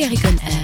Balearic Air.